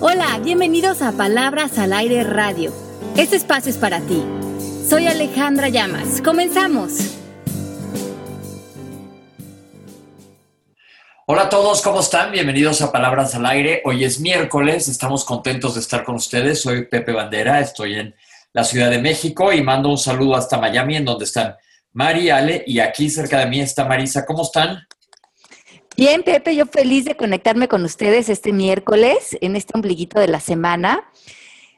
Hola, bienvenidos a Palabras al Aire Radio. Este espacio es para ti. Soy Alejandra Llamas. Comenzamos. Hola a todos, ¿cómo están? Bienvenidos a Palabras al Aire. Hoy es miércoles, estamos contentos de estar con ustedes. Soy Pepe Bandera, estoy en la Ciudad de México y mando un saludo hasta Miami, en donde están Mari, Ale y aquí cerca de mí está Marisa. ¿Cómo están? Bien, Pepe, yo feliz de conectarme con ustedes este miércoles en este ombliguito de la semana.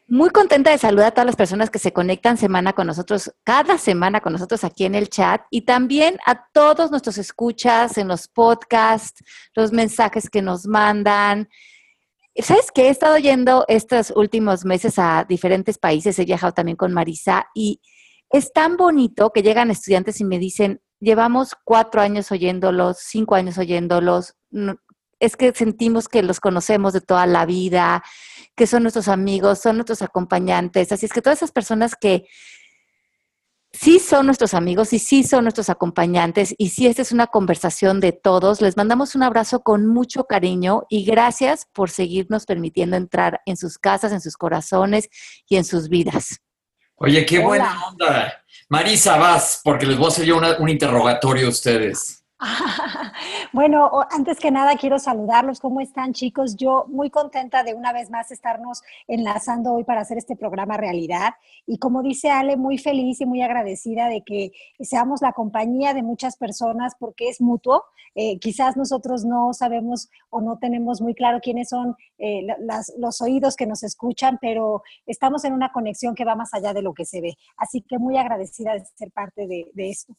Muy contenta de saludar a todas las personas que se conectan semana con nosotros, cada semana con nosotros aquí en el chat y también a todos nuestros escuchas en los podcasts, los mensajes que nos mandan. ¿Sabes qué? He estado yendo estos últimos meses a diferentes países, he viajado también con Marisa y es tan bonito que llegan estudiantes y me dicen, llevamos cuatro años oyéndolos, cinco años oyéndolos, es que sentimos que los conocemos de toda la vida, que son nuestros amigos, son nuestros acompañantes. Así es que todas esas personas que sí son nuestros amigos y sí son nuestros acompañantes y sí esta es una conversación de todos, les mandamos un abrazo con mucho cariño y gracias por seguirnos permitiendo entrar en sus casas, en sus corazones y en sus vidas. Oye, qué buena onda. Marisa, vas, porque les voy a hacer yo un interrogatorio a ustedes. bueno, antes que nada quiero saludarlos. ¿Cómo están chicos? Yo muy contenta de una vez más estarnos enlazando hoy para hacer este programa realidad. Y como dice Ale, muy feliz y muy agradecida de que seamos la compañía de muchas personas porque es mutuo. Eh, quizás nosotros no sabemos o no tenemos muy claro quiénes son eh, los oídos que nos escuchan, pero estamos en una conexión que va más allá de lo que se ve. Así que muy agradecida de ser parte de, de esto.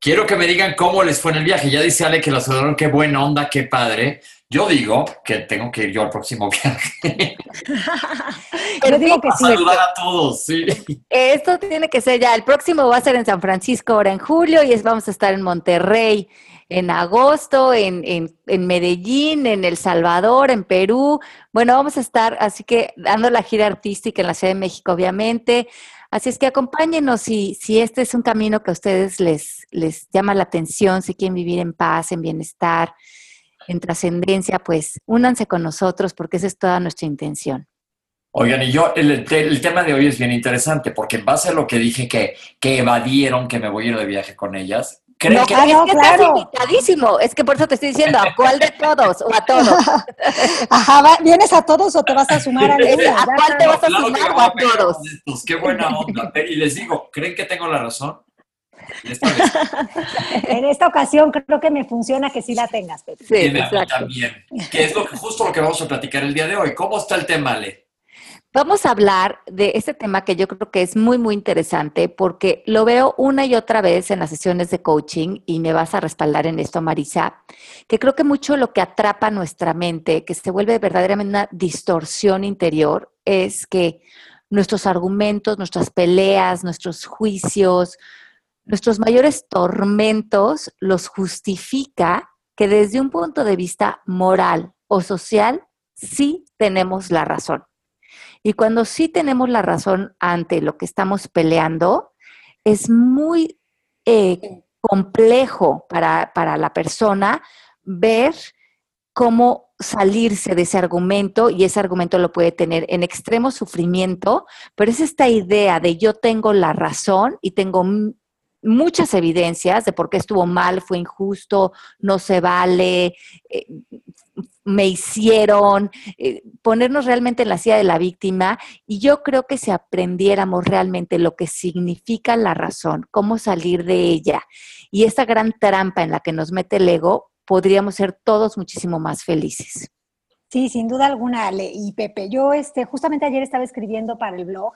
Quiero que me digan cómo les fue en el viaje. Ya dice Ale que la saludaron, qué buena onda, qué padre. Yo digo que tengo que ir yo al próximo viaje. Pero digo que sí. Saludar a todos, sí. Esto tiene que ser ya. El próximo va a ser en San Francisco ahora en julio y es, vamos a estar en Monterrey en agosto, en, en, en, Medellín, en El Salvador, en Perú. Bueno, vamos a estar, así que dando la gira artística en la Ciudad de México, obviamente. Así es que acompáñenos si, si este es un camino que a ustedes les, les llama la atención, si quieren vivir en paz, en bienestar, en trascendencia, pues únanse con nosotros porque esa es toda nuestra intención. Oigan, y yo, el, el, tema de hoy es bien interesante porque en base a lo que dije que, que evadieron que me voy a ir de viaje con ellas, ¿Creen que, es que estás invitadísimo. Es que por eso te estoy diciendo, ¿a cuál de todos o a todos? Ajá, ¿vienes a todos o te vas a sumar a ¿A cuál te vas a sumar o a todos? Qué buena onda. Y les digo, ¿creen que tengo la razón? en esta ocasión creo que me funciona que sí la tengas, Pepe. Sí, también. Que es lo, justo lo que vamos a platicar el día de hoy. ¿Cómo está el tema, Ale? Vamos a hablar de este tema que yo creo que es muy, muy interesante porque lo veo una y otra vez en las sesiones de coaching y me vas a respaldar en esto, Marisa, que creo que mucho lo que atrapa nuestra mente, que se vuelve verdaderamente una distorsión interior, es que nuestros argumentos, nuestras peleas, nuestros juicios, nuestros mayores tormentos los justifica que desde un punto de vista moral o social sí tenemos la razón. Y cuando sí tenemos la razón ante lo que estamos peleando, es muy eh, complejo para, para la persona ver cómo salirse de ese argumento y ese argumento lo puede tener en extremo sufrimiento, pero es esta idea de yo tengo la razón y tengo muchas evidencias de por qué estuvo mal, fue injusto, no se vale, eh, me hicieron, eh, ponernos realmente en la silla de la víctima y yo creo que si aprendiéramos realmente lo que significa la razón, cómo salir de ella y esa gran trampa en la que nos mete el ego, podríamos ser todos muchísimo más felices. Sí, sin duda alguna, Ale y Pepe. Yo este, justamente ayer estaba escribiendo para el blog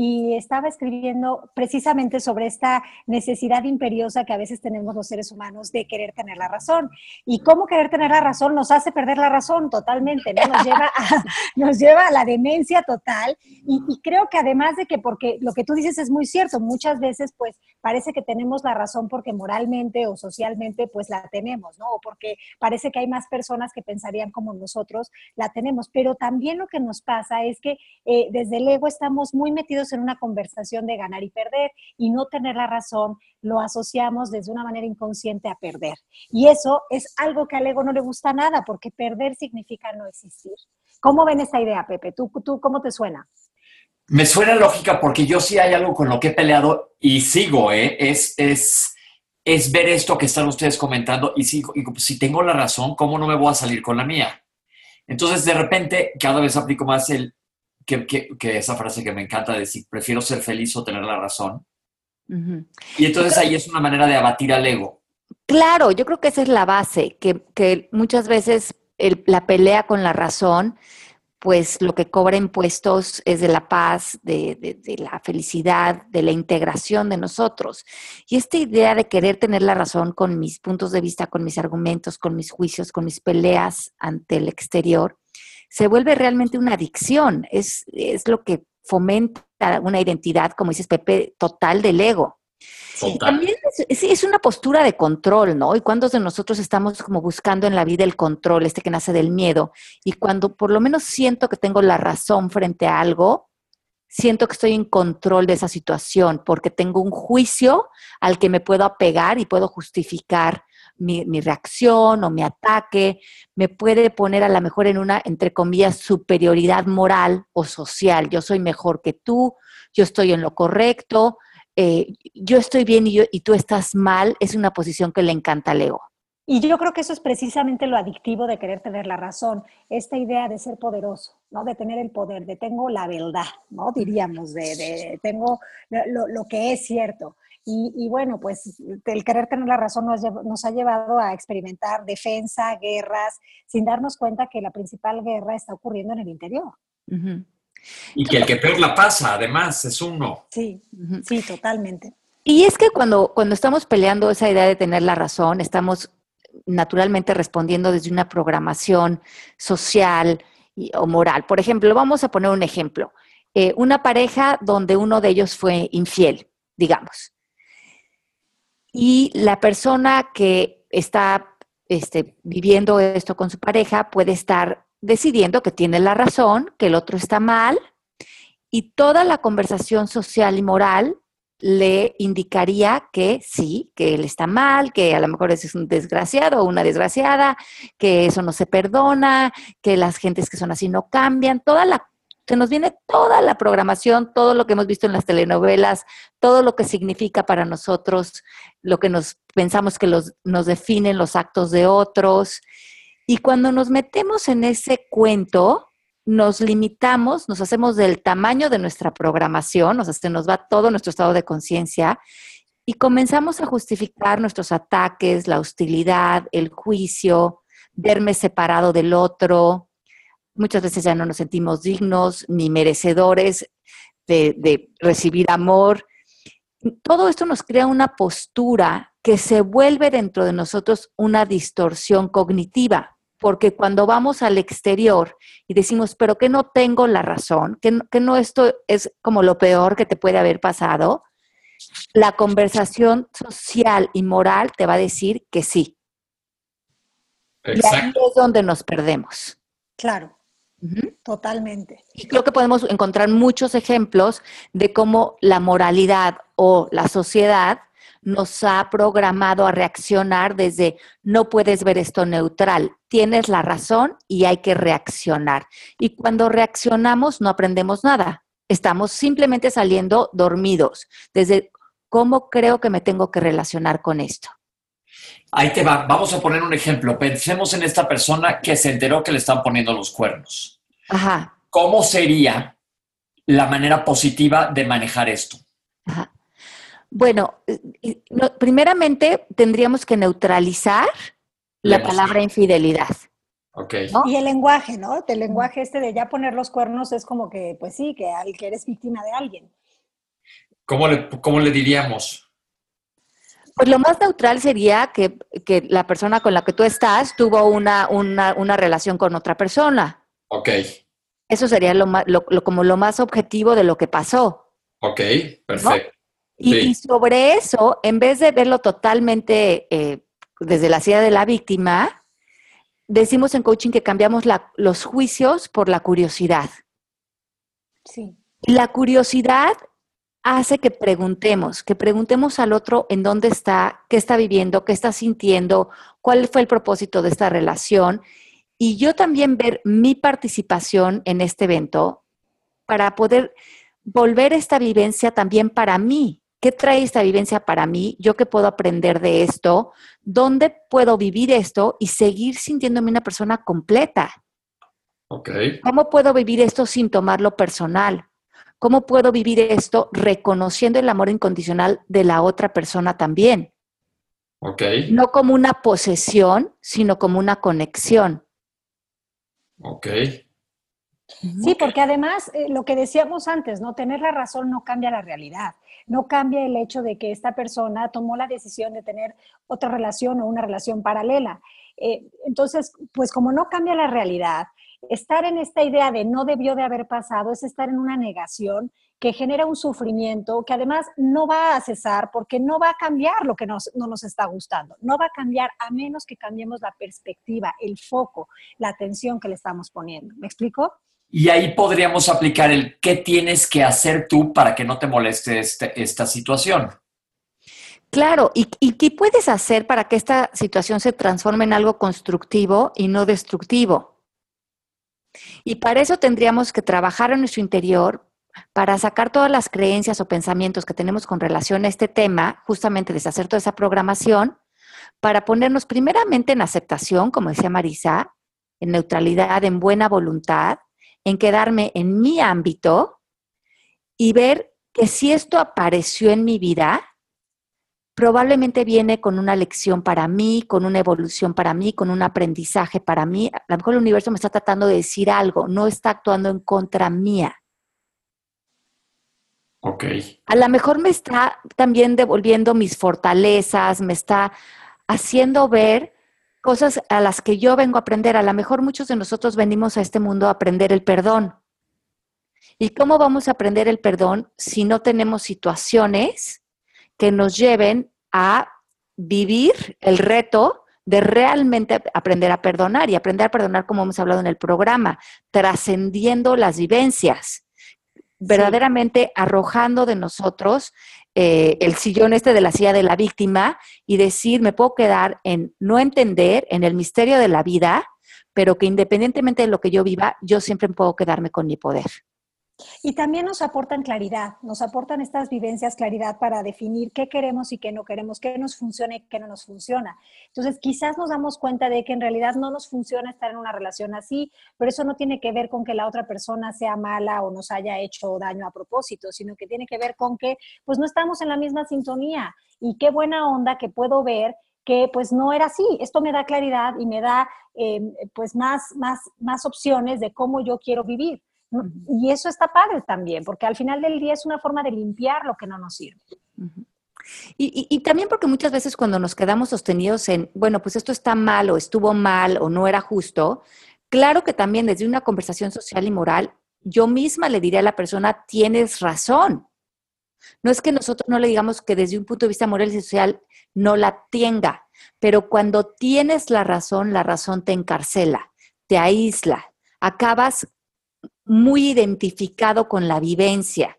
y estaba escribiendo precisamente sobre esta necesidad imperiosa que a veces tenemos los seres humanos de querer tener la razón. Y cómo querer tener la razón nos hace perder la razón totalmente, ¿no? Nos lleva a, nos lleva a la demencia total. Y, y, creo que además de que, porque lo que tú dices es muy cierto, muchas veces pues parece que tenemos la razón porque moralmente o socialmente pues la tenemos, ¿no? O porque parece que hay más personas que pensarían como nosotros, la tenemos. Pero también lo que nos pasa es que eh, desde el ego estamos muy metidos en una conversación de ganar y perder y no tener la razón lo asociamos desde una manera inconsciente a perder. Y eso es algo que al ego no le gusta nada porque perder significa no existir. ¿Cómo ven esta idea, Pepe? ¿Tú, tú cómo te suena? Me suena lógica porque yo sí hay algo con lo que he peleado y sigo, ¿eh? Es, es, es ver esto que están ustedes comentando y, si, y si tengo la razón, ¿cómo no me voy a salir con la mía? Entonces, de repente, cada vez aplico más el, que, que, que esa frase que me encanta decir, prefiero ser feliz o tener la razón. Uh-huh. Y entonces ahí es una manera de abatir al ego. Claro, yo creo que esa es la base, que, que muchas veces el, la pelea con la razón pues lo que cobra impuestos es de la paz, de, de, de, la felicidad, de la integración de nosotros. Y esta idea de querer tener la razón con mis puntos de vista, con mis argumentos, con mis juicios, con mis peleas ante el exterior, se vuelve realmente una adicción. Es, es lo que fomenta una identidad, como dices Pepe, total del ego. También es, es, una postura de control, ¿no? Y cuando de nosotros estamos como buscando en la vida el control, este que nace del miedo, y cuando por lo menos siento que tengo la razón frente a algo, siento que estoy en control de esa situación, porque tengo un juicio al que me puedo apegar y puedo justificar mi, mi reacción o mi ataque, me puede poner a lo mejor en una, entre comillas, superioridad moral o social. Yo soy mejor que tú, yo estoy en lo correcto, eh, yo estoy bien y, yo, y tú estás mal, es una posición que le encanta al ego. Y yo creo que eso es precisamente lo adictivo de querer tener la razón, esta idea de ser poderoso, ¿no? De tener el poder, de tengo la verdad, ¿no? Diríamos, de, de tengo lo, lo, que es cierto. Y, y, bueno, pues el querer tener la razón nos, nos, ha llevado a experimentar defensa, guerras, sin darnos cuenta que la principal guerra está ocurriendo en el interior. Uh -huh. Y que el que peor la pasa, además, es uno. Sí, sí, totalmente. Y es que cuando, cuando estamos peleando esa idea de tener la razón, estamos naturalmente respondiendo desde una programación social y, o moral. Por ejemplo, vamos a poner un ejemplo. Eh, una pareja donde uno de ellos fue infiel, digamos. Y la persona que está este, viviendo esto con su pareja puede estar decidiendo que tiene la razón, que el otro está mal, y toda la conversación social y moral le indicaría que sí, que él está mal, que a lo mejor es un desgraciado o una desgraciada, que eso no se perdona, que las gentes que son así no cambian, toda la se nos viene toda la programación, todo lo que hemos visto en las telenovelas, todo lo que significa para nosotros, lo que nos pensamos que nos definen los actos de otros. Y cuando nos metemos en ese cuento, nos limitamos, nos hacemos del tamaño de nuestra programación, o sea, se nos va todo nuestro estado de conciencia y comenzamos a justificar nuestros ataques, la hostilidad, el juicio, verme separado del otro. Muchas veces ya no nos sentimos dignos ni merecedores de, de recibir amor. Todo esto nos crea una postura que se vuelve dentro de nosotros una distorsión cognitiva porque cuando vamos al exterior y decimos, pero que no tengo la razón, que no, que no esto es como lo peor que te puede haber pasado, la conversación social y moral te va a decir que sí. Exacto. Y ahí es donde nos perdemos. Claro, uh -huh. totalmente. Y creo que podemos encontrar muchos ejemplos de cómo la moralidad o la sociedad nos ha programado a reaccionar desde no puedes ver esto neutral, tienes la razón y hay que reaccionar. Y cuando reaccionamos no aprendemos nada, estamos simplemente saliendo dormidos desde cómo creo que me tengo que relacionar con esto. Ahí te va, vamos a poner un ejemplo. Pensemos en esta persona que se enteró que le están poniendo los cuernos. Ajá. ¿Cómo sería la manera positiva de manejar esto? Ajá. Bueno, primeramente tendríamos que neutralizar la palabra infidelidad. Okay. ¿no? Y el lenguaje, ¿no? El lenguaje este de ya poner los cuernos es como que, pues sí, que, que eres víctima de alguien. ¿Cómo le, cómo le diríamos? Pues lo más neutral sería que, que, la persona con la que tú estás tuvo una, una, una relación con otra persona. Ok. Eso sería lo, lo, lo, como lo más objetivo de lo que pasó. Ok, perfecto. ¿no? Y, sí. y, sobre eso, en vez de verlo totalmente eh, desde la silla de la víctima, decimos en coaching que cambiamos la, los juicios por la curiosidad. Sí. La curiosidad hace que preguntemos, que preguntemos al otro en dónde está, qué está viviendo, qué está sintiendo, cuál fue el propósito de esta relación. y yo también ver mi participación en este evento para poder volver esta vivencia también para mí. ¿Qué trae esta vivencia para mí? ¿Yo qué puedo aprender de esto? ¿Dónde puedo vivir esto y seguir sintiéndome una persona completa? Okay. ¿Cómo puedo vivir esto sin tomarlo personal? ¿Cómo puedo vivir esto reconociendo el amor incondicional de la otra persona también? Okay. No como una posesión, sino como una conexión. Ok. Sí, porque además eh, lo que decíamos antes, ¿no? Tener la razón no cambia la realidad, no cambia el hecho de que esta persona tomó la decisión de tener otra relación o una relación paralela. Eh, entonces, pues como no cambia la realidad, estar en esta idea de no debió de haber pasado es estar en una negación que genera un sufrimiento que además no va a cesar porque no va a cambiar lo que nos, no nos está gustando. No va a cambiar a menos que cambiemos la perspectiva, el foco, la atención que le estamos poniendo. ¿Me explico? Y ahí podríamos aplicar el qué tienes que hacer tú para que no te moleste este, esta situación. Claro, ¿Y, ¿y qué puedes hacer para que esta situación se transforme en algo constructivo y no destructivo? Y para eso tendríamos que trabajar en nuestro interior para sacar todas las creencias o pensamientos que tenemos con relación a este tema, justamente deshacer toda esa programación, para ponernos primeramente en aceptación, como decía Marisa, en neutralidad, en buena voluntad, en quedarme en mi ámbito y ver que si esto apareció en mi vida, probablemente viene con una lección para mí, con una evolución para mí, con un aprendizaje para mí. A lo mejor el universo me está tratando de decir algo, no está actuando en contra mía. Ok. A lo mejor me está también devolviendo mis fortalezas, me está haciendo ver cosas a las que yo vengo a aprender. A lo mejor muchos de nosotros venimos a este mundo a aprender el perdón. ¿Y cómo vamos a aprender el perdón si no tenemos situaciones que nos lleven a vivir el reto de realmente aprender a perdonar y aprender a perdonar como hemos hablado en el programa, trascendiendo las vivencias? verdaderamente arrojando de nosotros eh, el sillón este de la silla de la víctima y decir, me puedo quedar en no entender, en el misterio de la vida, pero que independientemente de lo que yo viva, yo siempre puedo quedarme con mi poder. Y también nos aportan claridad, nos aportan estas vivencias claridad para definir qué queremos y qué no queremos, qué nos funciona y qué no nos funciona. Entonces, quizás nos damos cuenta de que en realidad no nos funciona estar en una relación así, pero eso no tiene que ver con que la otra persona sea mala o nos haya hecho daño a propósito, sino que tiene que ver con que pues no estamos en la misma sintonía y qué buena onda que puedo ver que pues no era así. Esto me da claridad y me da eh, pues más, más, más opciones de cómo yo quiero vivir. Y eso está padre también, porque al final del día es una forma de limpiar lo que no nos sirve. y, también porque muchas veces cuando nos quedamos sostenidos en, bueno, pues esto está mal o estuvo mal o no era justo, claro que también desde una conversación social y moral, yo misma le diré a la persona, tienes razón. No es que nosotros no le digamos que desde un punto de vista moral y social no la tenga, pero cuando tienes la razón, la razón te encarcela, te aísla, acabas muy identificado con la vivencia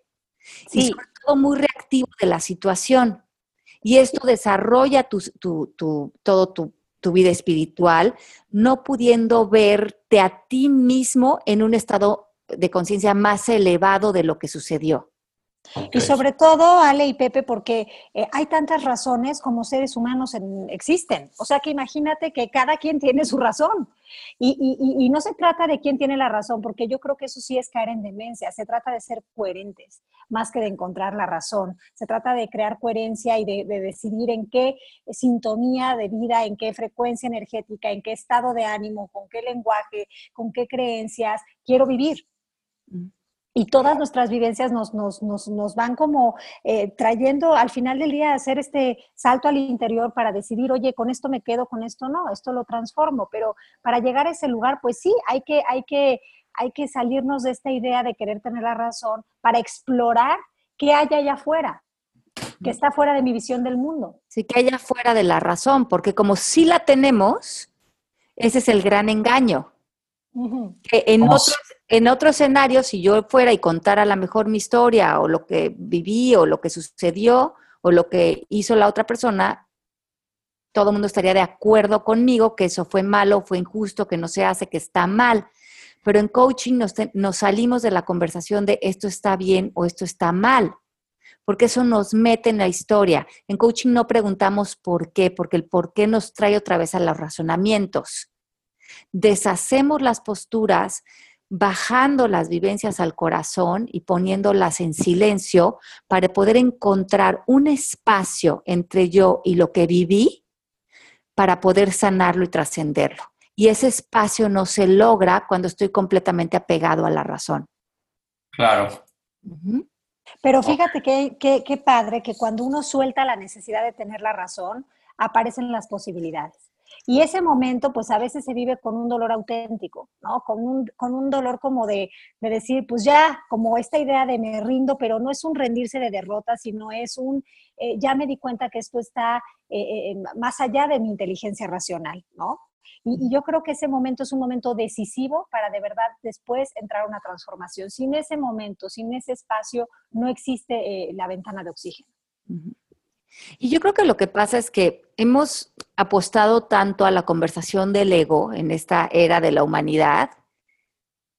y sobre todo muy reactivo de la situación. Y esto desarrolla tu, todo tu, tu vida espiritual, no pudiendo verte a ti mismo en un estado de conciencia más elevado de lo que sucedió. Y sobre todo, Ale y Pepe, porque eh, hay tantas razones como seres humanos existen. O sea que imagínate que cada quien tiene su razón. Y, no se trata de quién tiene la razón, porque yo creo que eso sí es caer en demencia. Se trata de ser coherentes, más que de encontrar la razón. Se trata de crear coherencia y de, de decidir en qué sintonía de vida, en qué frecuencia energética, en qué estado de ánimo, con qué lenguaje, con qué creencias quiero vivir. Mm y todas nuestras vivencias nos, nos, nos, nos van como eh, trayendo al final del día a hacer este salto al interior para decidir, oye, con esto me quedo, con esto no, esto lo transformo, pero para llegar a ese lugar, pues sí, hay que, hay que, hay que salirnos de esta idea de querer tener la razón para explorar qué hay allá afuera, que está fuera de mi visión del mundo. Sí, que haya fuera de la razón, porque como sí la tenemos, ese es el gran engaño. que en otros, en otro escenario, si yo fuera y contara a lo mejor mi historia o lo que viví o lo que sucedió o lo que hizo la otra persona, todo el mundo estaría de acuerdo conmigo que eso fue malo, fue injusto, que no se hace, que está mal. Pero en coaching nos, salimos de la conversación de esto está bien o esto está mal, porque eso nos mete en la historia. En coaching no preguntamos por qué, porque el por qué nos trae otra vez a los razonamientos. Deshacemos las posturas bajando las vivencias al corazón y poniéndolas en silencio para poder encontrar un espacio entre yo y lo que viví para poder sanarlo y trascenderlo. Y ese espacio no se logra cuando estoy completamente apegado a la razón. Claro. Pero fíjate qué, qué padre que cuando uno suelta la necesidad de tener la razón, aparecen las posibilidades. Y ese momento, pues a veces se vive con un dolor auténtico, ¿no? Con un, con un dolor como de, de, decir, pues ya, como esta idea de me rindo, pero no es un rendirse de derrota, sino es un, eh, ya me di cuenta que esto está eh, eh, más allá de mi inteligencia racional, ¿no? Y, y, yo creo que ese momento es un momento decisivo para de verdad después entrar a una transformación. Sin ese momento, sin ese espacio, no existe la ventana de oxígeno. Y yo creo que lo que pasa es que hemos apostado tanto a la conversación del ego en esta era de la humanidad,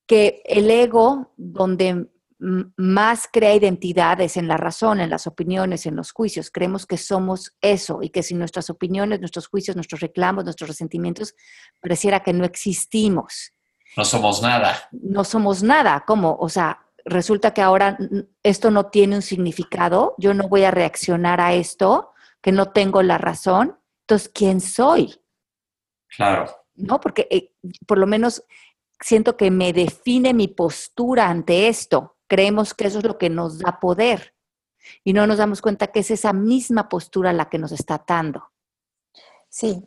que el ego, donde más crea identidad es en la razón, en las opiniones, en los juicios. Creemos que somos eso y que sin nuestras opiniones, nuestros juicios, nuestros reclamos, nuestros resentimientos, pareciera que no existimos. No somos nada. No somos nada. ¿Cómo? O sea, resulta que ahora esto no tiene un significado, yo no voy a reaccionar a esto, que no tengo la razón, entonces, ¿quién soy? Claro. ¿No? Porque eh, por lo menos siento que me define mi postura ante esto. Creemos que eso es lo que nos da poder y no nos damos cuenta que es esa misma postura la que nos está atando. Sí,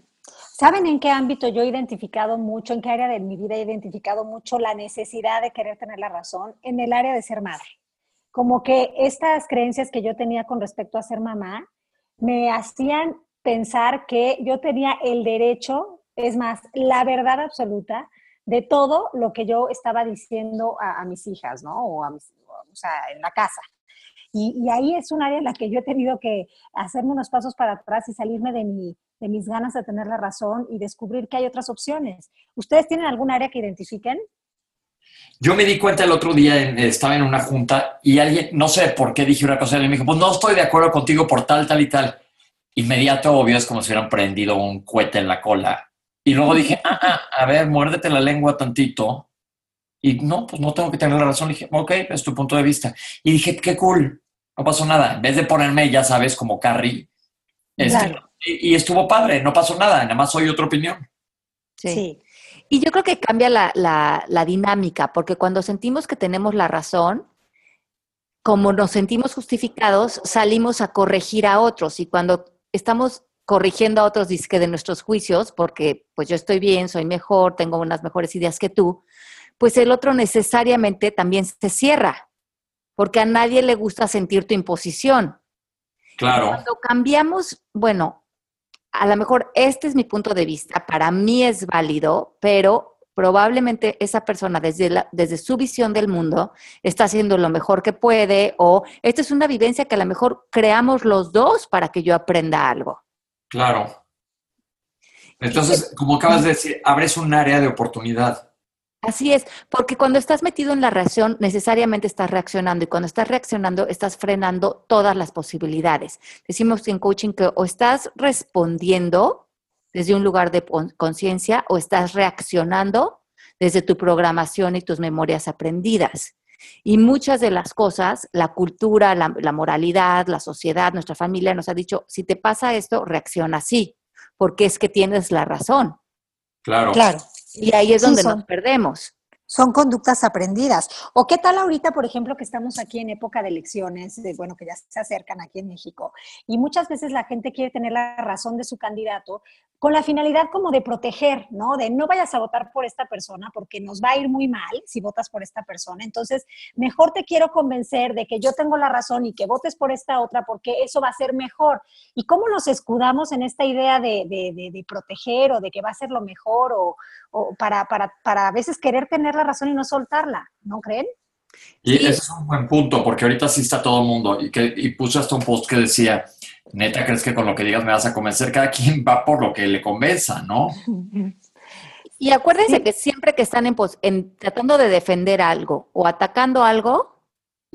¿Saben en qué ámbito yo he identificado mucho, en qué área de mi vida he identificado mucho la necesidad de querer tener la razón? En el área de ser madre. Como que estas creencias que yo tenía con respecto a ser mamá me hacían pensar que yo tenía el derecho, es más, la verdad absoluta de todo lo que yo estaba diciendo a, mis hijas, ¿no? O, o sea, en la casa. Y, ahí es un área en la que yo he tenido que hacerme unos pasos para atrás y salirme de, mi, de mis ganas de tener la razón y descubrir que hay otras opciones. ¿Ustedes tienen algún área que identifiquen? Yo me di cuenta el otro día, estaba en una junta y alguien, no sé por qué dije una cosa, y me dijo, pues no estoy de acuerdo contigo por tal, tal y tal. Inmediato, obvio, es como si hubieran prendido un cohete en la cola. Y luego dije, ah, ah, a ver, muérdete la lengua tantito. Y no, pues no tengo que tener la razón. dije, ok, es tu punto de vista. Y dije, qué cool no pasó nada. En vez de ponerme, ya sabes, como Carrie, este, y, estuvo padre, no pasó nada, nada más soy otra opinión. Sí. Y yo creo que cambia la, la, dinámica, porque cuando sentimos que tenemos la razón, como nos sentimos justificados, salimos a corregir a otros. Y cuando estamos corrigiendo a otros que de nuestros juicios, porque pues yo estoy bien, soy mejor, tengo unas mejores ideas que tú, pues el otro necesariamente también se cierra porque a nadie le gusta sentir tu imposición. Claro. Cuando cambiamos, bueno, a lo mejor este es mi punto de vista, para mí es válido, pero probablemente esa persona desde, desde su visión del mundo está haciendo lo mejor que puede o esta es una vivencia que a lo mejor creamos los dos para que yo aprenda algo. Claro. Entonces, como acabas de decir, abres un área de oportunidad. Así es, porque cuando estás metido en la reacción, necesariamente estás reaccionando y cuando estás reaccionando, estás frenando todas las posibilidades. Decimos en coaching que o estás respondiendo desde un lugar de conciencia o estás reaccionando desde tu programación y tus memorias aprendidas. Y muchas de las cosas, la cultura, la, la moralidad, la sociedad, nuestra familia nos ha dicho, si te pasa esto, reacciona así, porque es que tienes la razón. Claro. Claro. Y ahí es donde nos perdemos son conductas aprendidas. ¿O qué tal ahorita, por ejemplo, que estamos aquí en época de elecciones, de, bueno, que ya se acercan aquí en México, y muchas veces la gente quiere tener la razón de su candidato con la finalidad como de proteger, ¿no? De no vayas a votar por esta persona porque nos va a ir muy mal si votas por esta persona. Entonces, mejor te quiero convencer de que yo tengo la razón y que votes por esta otra porque eso va a ser mejor. ¿Y cómo nos escudamos en esta idea de, de, proteger o de que va a ser lo mejor o, o para, para, para a veces querer tener la razón y no soltarla, ¿no creen? Y ese es un buen punto, porque ahorita sí está todo el mundo. Y, que, y puse hasta un post que decía, neta, ¿crees que con lo que digas me vas a convencer? Cada quien va por lo que le convenza, ¿no? Y acuérdense que siempre que están en, tratando de defender algo o atacando algo,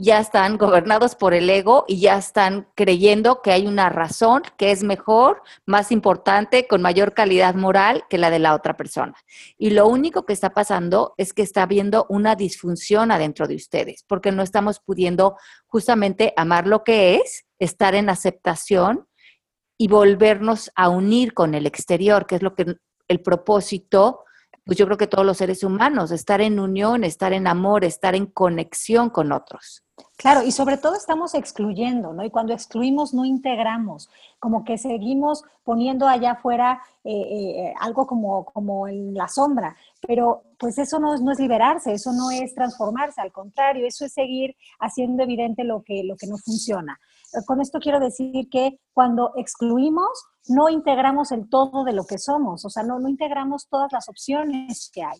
ya están gobernados por el ego y ya están creyendo que hay una razón que es mejor, más importante, con mayor calidad moral que la de la otra persona. Y lo único que está pasando es que está habiendo una disfunción adentro de ustedes, porque no estamos pudiendo justamente amar lo que es, estar en aceptación y volvernos a unir con el exterior, que es lo que el propósito pues yo creo que todos los seres humanos, estar en unión, estar en amor, estar en conexión con otros. Claro, y sobre todo estamos excluyendo, ¿no? Y cuando excluimos no integramos, como que seguimos poniendo allá afuera eh, eh, algo como, como en la sombra, pero pues eso no, no, es liberarse, eso no es transformarse, al contrario, eso es seguir haciendo evidente lo que, lo que no funciona. Con esto quiero decir que cuando excluimos, no integramos el todo de lo que somos, o sea, no, no integramos todas las opciones que hay.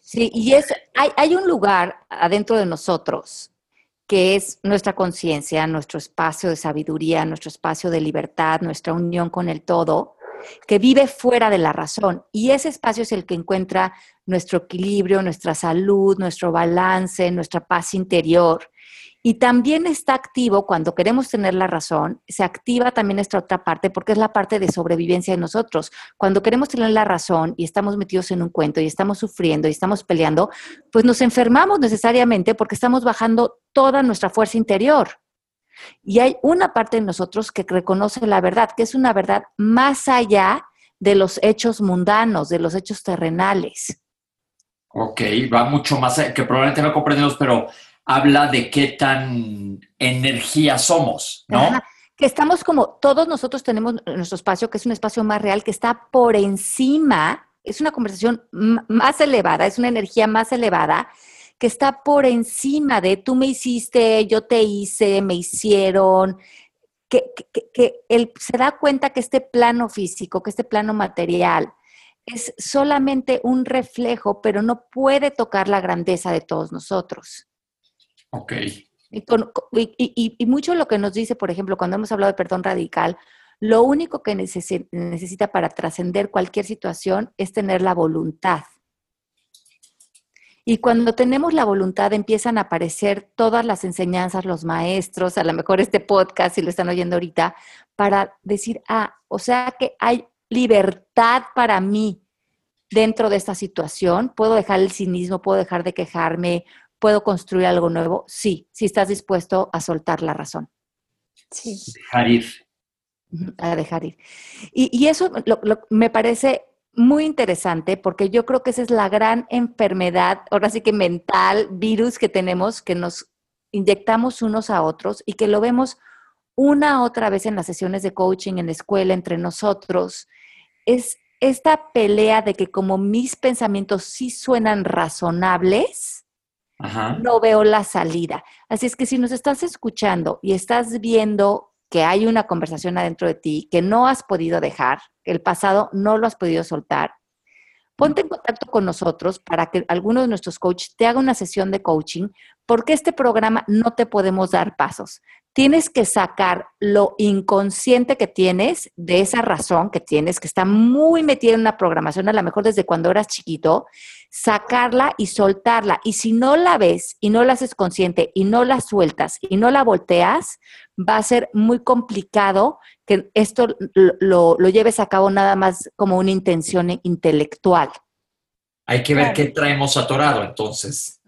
Sí, y es, hay, hay un lugar adentro de nosotros que es nuestra conciencia, nuestro espacio de sabiduría, nuestro espacio de libertad, nuestra unión con el todo, que vive fuera de la razón. Y ese espacio es el que encuentra nuestro equilibrio, nuestra salud, nuestro balance, nuestra paz interior. Y también está activo cuando queremos tener la razón, se activa también esta otra parte porque es la parte de sobrevivencia de nosotros. Cuando queremos tener la razón y estamos metidos en un cuento y estamos sufriendo y estamos peleando, pues nos enfermamos necesariamente porque estamos bajando toda nuestra fuerza interior. Y hay una parte de nosotros que reconoce la verdad, que es una verdad más allá de los hechos mundanos, de los hechos terrenales. Ok, va mucho más, que probablemente no comprendemos, pero habla de qué tan energía somos, ¿no? Que estamos como, todos nosotros tenemos nuestro espacio, que es un espacio más real, que está por encima, es una conversación más elevada, es una energía más elevada, que está por encima de tú me hiciste, yo te hice, me hicieron, que, que, él se da cuenta que este plano físico, que este plano material, es solamente un reflejo, pero no puede tocar la grandeza de todos nosotros. Ok. Y, y, mucho lo que nos dice, por ejemplo, cuando hemos hablado de perdón radical, lo único que necesita para trascender cualquier situación es tener la voluntad. Y cuando tenemos la voluntad empiezan a aparecer todas las enseñanzas, los maestros, a lo mejor este podcast, si lo están oyendo ahorita, para decir, ah, o sea que hay libertad para mí dentro de esta situación, puedo dejar el cinismo, puedo dejar de quejarme, ¿Puedo construir algo nuevo? Sí, si estás dispuesto a soltar la razón. Sí. Dejar ir. A dejar ir. Y, eso me parece muy interesante porque yo creo que esa es la gran enfermedad, ahora sí que mental, virus que tenemos, que nos inyectamos unos a otros y que lo vemos una otra vez en las sesiones de coaching, en la escuela, entre nosotros. Es esta pelea de que como mis pensamientos sí suenan razonables, no veo la salida. Así es que si nos estás escuchando y estás viendo que hay una conversación adentro de ti que no has podido dejar, el pasado no lo has podido soltar, ponte en contacto con nosotros para que alguno de nuestros coaches te haga una sesión de coaching, porque este programa no te podemos dar pasos tienes que sacar lo inconsciente que tienes de esa razón que tienes, que está muy metida en una programación, a lo mejor desde cuando eras chiquito, sacarla y soltarla. Y si no la ves y no la haces consciente y no la sueltas y no la volteas, va a ser muy complicado que esto lo, lleves a cabo nada más como una intención intelectual. Hay que ver qué traemos atorado entonces.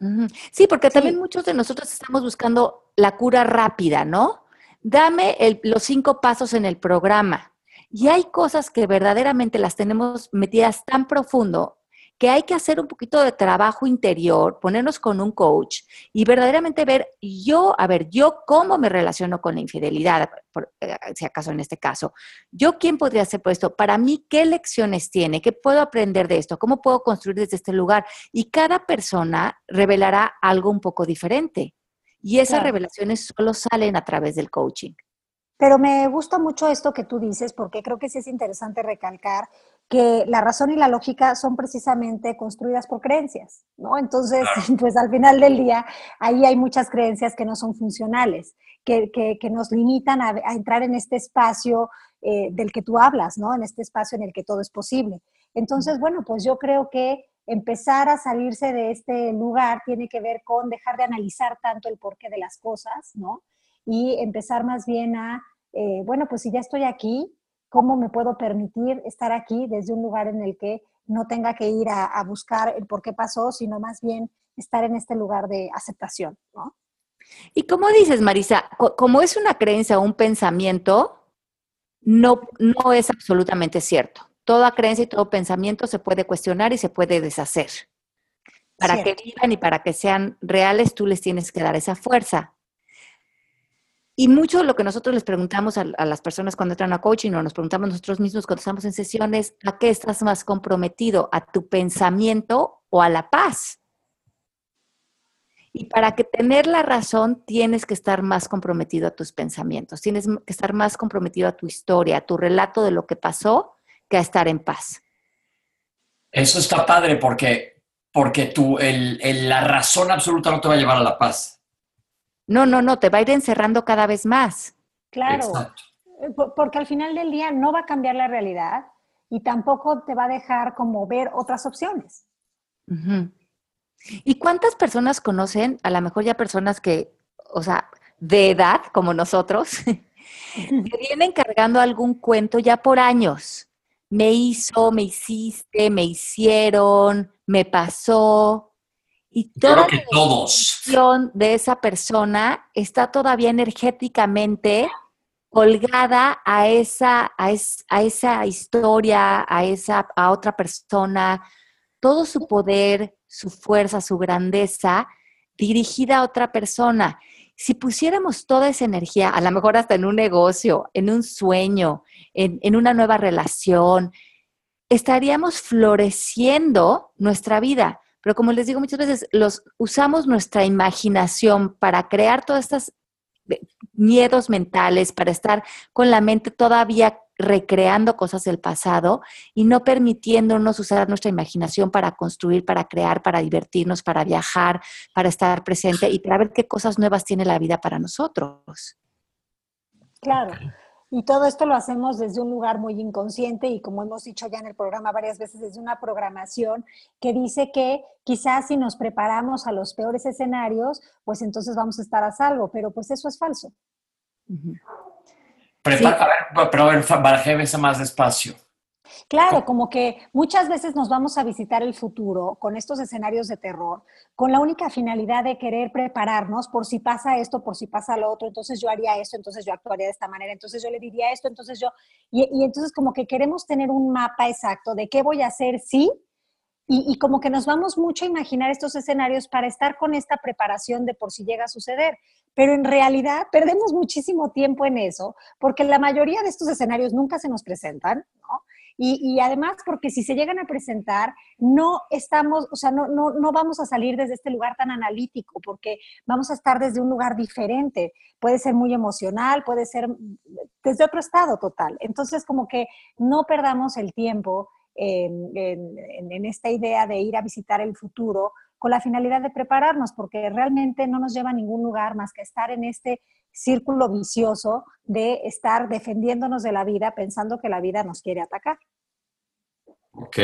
Sí, porque también muchos de nosotros estamos buscando la cura rápida, ¿no? Dame los cinco pasos en el programa. Y hay cosas que verdaderamente las tenemos metidas tan profundo que hay que hacer un poquito de trabajo interior, ponernos con un coach y verdaderamente ver yo, a ver, yo cómo me relaciono con la infidelidad, eh, si acaso en este caso, yo quién podría ser esto, para mí, qué lecciones tiene, qué puedo aprender de esto, cómo puedo construir desde este lugar. Y cada persona revelará algo un poco diferente. Y esas revelaciones solo salen a través del coaching. Pero me gusta mucho esto que tú dices porque creo que sí es interesante recalcar que la razón y la lógica son precisamente construidas por creencias, ¿no? Entonces, pues al final del día, ahí hay muchas creencias que no son funcionales, que, nos limitan a, entrar en este espacio eh, del que tú hablas, ¿no? En este espacio en el que todo es posible. Entonces, bueno, pues yo creo que empezar a salirse de este lugar tiene que ver con dejar de analizar tanto el porqué de las cosas, ¿no? Y empezar más bien a, eh, bueno, pues si ya estoy aquí, ¿cómo me puedo permitir estar aquí desde un lugar en el que no tenga que ir a, buscar el por qué pasó, sino más bien estar en este lugar de aceptación, ¿no? Y como dices, Marisa, como es una creencia o un pensamiento, no, no es absolutamente cierto toda creencia y todo pensamiento se puede cuestionar y se puede deshacer. Para que vivan y para que sean reales, tú les tienes que dar esa fuerza. Y mucho de lo que nosotros les preguntamos a, las personas cuando entran a coaching o nos preguntamos nosotros mismos cuando estamos en sesiones, ¿a qué estás más comprometido? ¿A tu pensamiento o a la paz? Y para que tener la razón, tienes que estar más comprometido a tus pensamientos, tienes que estar más comprometido a tu historia, a tu relato de lo que pasó que a estar en paz. Eso está padre porque, porque tú, el, la razón absoluta no te va a llevar a la paz. No, no, no, te va a ir encerrando cada vez más. Claro, eh, porque al final del día no va a cambiar la realidad y tampoco te va a dejar como ver otras opciones. ¿Y cuántas personas conocen, a lo mejor ya personas que, o sea, de edad como nosotros, que vienen cargando algún cuento ya por años? me hizo, me hiciste, me hicieron, me pasó. Y toda que todos. la de esa persona está todavía energéticamente colgada a esa, a, esa historia, a esa, a otra persona, todo su poder, su fuerza, su grandeza, dirigida a otra persona. Si pusiéramos toda esa energía, a lo mejor hasta en un negocio, en un sueño, en, una nueva relación, estaríamos floreciendo nuestra vida. Pero como les digo muchas veces, los, usamos nuestra imaginación para crear todas estas eh, miedos mentales, para estar con la mente todavía recreando cosas del pasado y no permitiéndonos usar nuestra imaginación para construir, para crear, para divertirnos, para viajar, para estar presente y para ver qué cosas nuevas tiene la vida para nosotros. Claro. Y todo esto lo hacemos desde un lugar muy inconsciente y como hemos dicho ya en el programa varias veces, desde una programación que dice que quizás si nos preparamos a los peores escenarios, pues entonces vamos a estar a salvo, pero pues eso es falso. Prepara, a ver, pero a ver, más despacio. Claro, como que muchas veces nos vamos a visitar el futuro con estos escenarios de terror, con la única finalidad de querer prepararnos por si pasa esto, por si pasa lo otro, entonces yo haría esto, entonces yo actuaría de esta manera, entonces yo le diría esto, entonces yo, y, entonces como que queremos tener un mapa exacto de qué voy a hacer sí, y, y, como que nos vamos mucho a imaginar estos escenarios para estar con esta preparación de por si llega a suceder. Pero en realidad perdemos muchísimo tiempo en eso, porque la mayoría de estos escenarios nunca se nos presentan, ¿no? Y, además porque si se llegan a presentar, no estamos, o sea, no, no, no vamos a salir desde este lugar tan analítico, porque vamos a estar desde un lugar diferente. Puede ser muy emocional, puede ser desde otro estado total. Entonces, como que no perdamos el tiempo en, esta idea de ir a visitar el futuro con la finalidad de prepararnos, porque realmente no nos lleva a ningún lugar más que estar en este círculo vicioso de estar defendiéndonos de la vida pensando que la vida nos quiere atacar. Ok.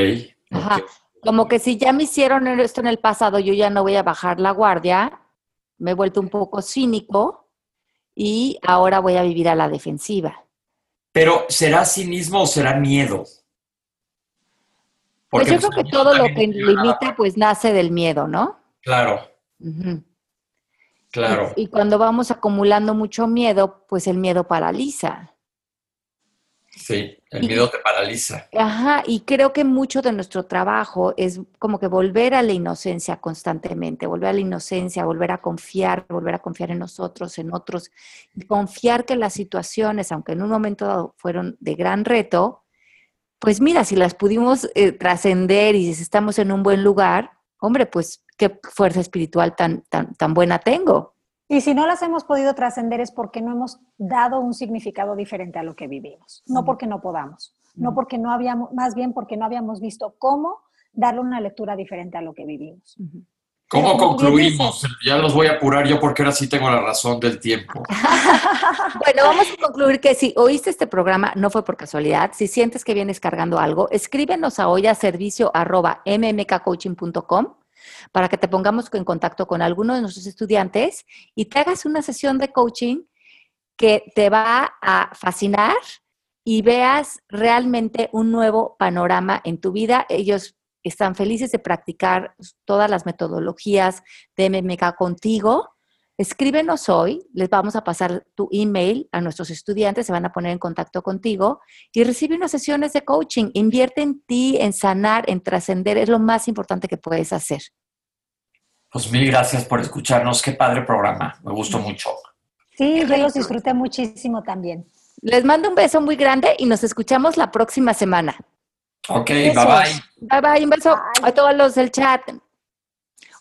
Como que si ya me hicieron esto en el pasado, yo ya no voy a bajar la guardia, me he vuelto un poco cínico y ahora voy a vivir a la defensiva. Pero ¿será cinismo o será miedo? Pues yo creo que todo lo que limita pues nace del miedo, ¿no? Claro. Claro. Y, cuando vamos acumulando mucho miedo, pues el miedo paraliza. Sí, el miedo te paraliza. Ajá, y creo que mucho de nuestro trabajo es como que volver a la inocencia constantemente, volver a la inocencia, volver a confiar, volver a confiar en nosotros, en otros, y confiar que las situaciones, aunque en un momento dado fueron de gran reto, pues mira, si las pudimos eh, trascender y si estamos en un buen lugar, hombre, pues qué fuerza espiritual tan, tan, tan buena tengo. Y si no las hemos podido trascender es porque no hemos dado un significado diferente a lo que vivimos, no porque no podamos. no porque no habíamos, más bien porque no habíamos visto cómo darle una lectura diferente a lo que vivimos. ¿Cómo concluimos? Ya los voy a apurar yo porque ahora sí tengo la razón del tiempo. bueno, vamos a concluir que si oíste este programa, no fue por casualidad. Si sientes que vienes cargando algo, escríbenos a hoy a servicio arroba mmkcoaching.com para que te pongamos en contacto con alguno de nuestros estudiantes y te hagas una sesión de coaching que te va a fascinar y veas realmente un nuevo panorama en tu vida. Ellos están felices de practicar todas las metodologías de MMK contigo. Escríbenos hoy, les vamos a pasar tu email a nuestros estudiantes, se van a poner en contacto contigo y recibe unas sesiones de coaching. Invierte en ti, en sanar, en trascender, es lo más importante que puedes hacer. Pues mil gracias por escucharnos, qué padre programa, me gustó mucho. Sí, yo los disfruté muchísimo también. Les mando un beso muy grande y nos escuchamos la próxima semana. Ok, bye bye. Bye bye, un beso a todos los del chat.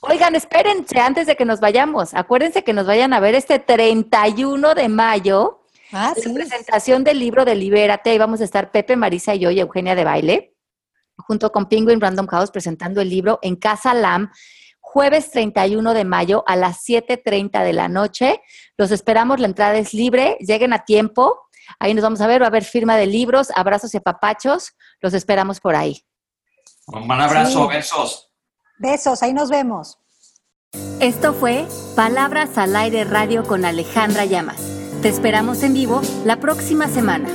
Oigan, espérense antes de que nos vayamos. Acuérdense que nos vayan a ver este 31 de mayo. Ah, la presentación del libro de Libérate. Ahí vamos a estar Pepe, Marisa y yo y Eugenia de Baile, junto con Penguin Random House presentando el libro en Casa Lam, jueves 31 de mayo a las 7.30 de la noche. Los esperamos, la entrada es libre, lleguen a tiempo. Ahí nos vamos a ver, va a haber firma de libros, abrazos y papachos. Los esperamos por ahí. Un abrazo, besos. Besos, ahí nos vemos. Esto fue Palabras al Aire Radio con Alejandra Llamas. Te esperamos en vivo la próxima semana.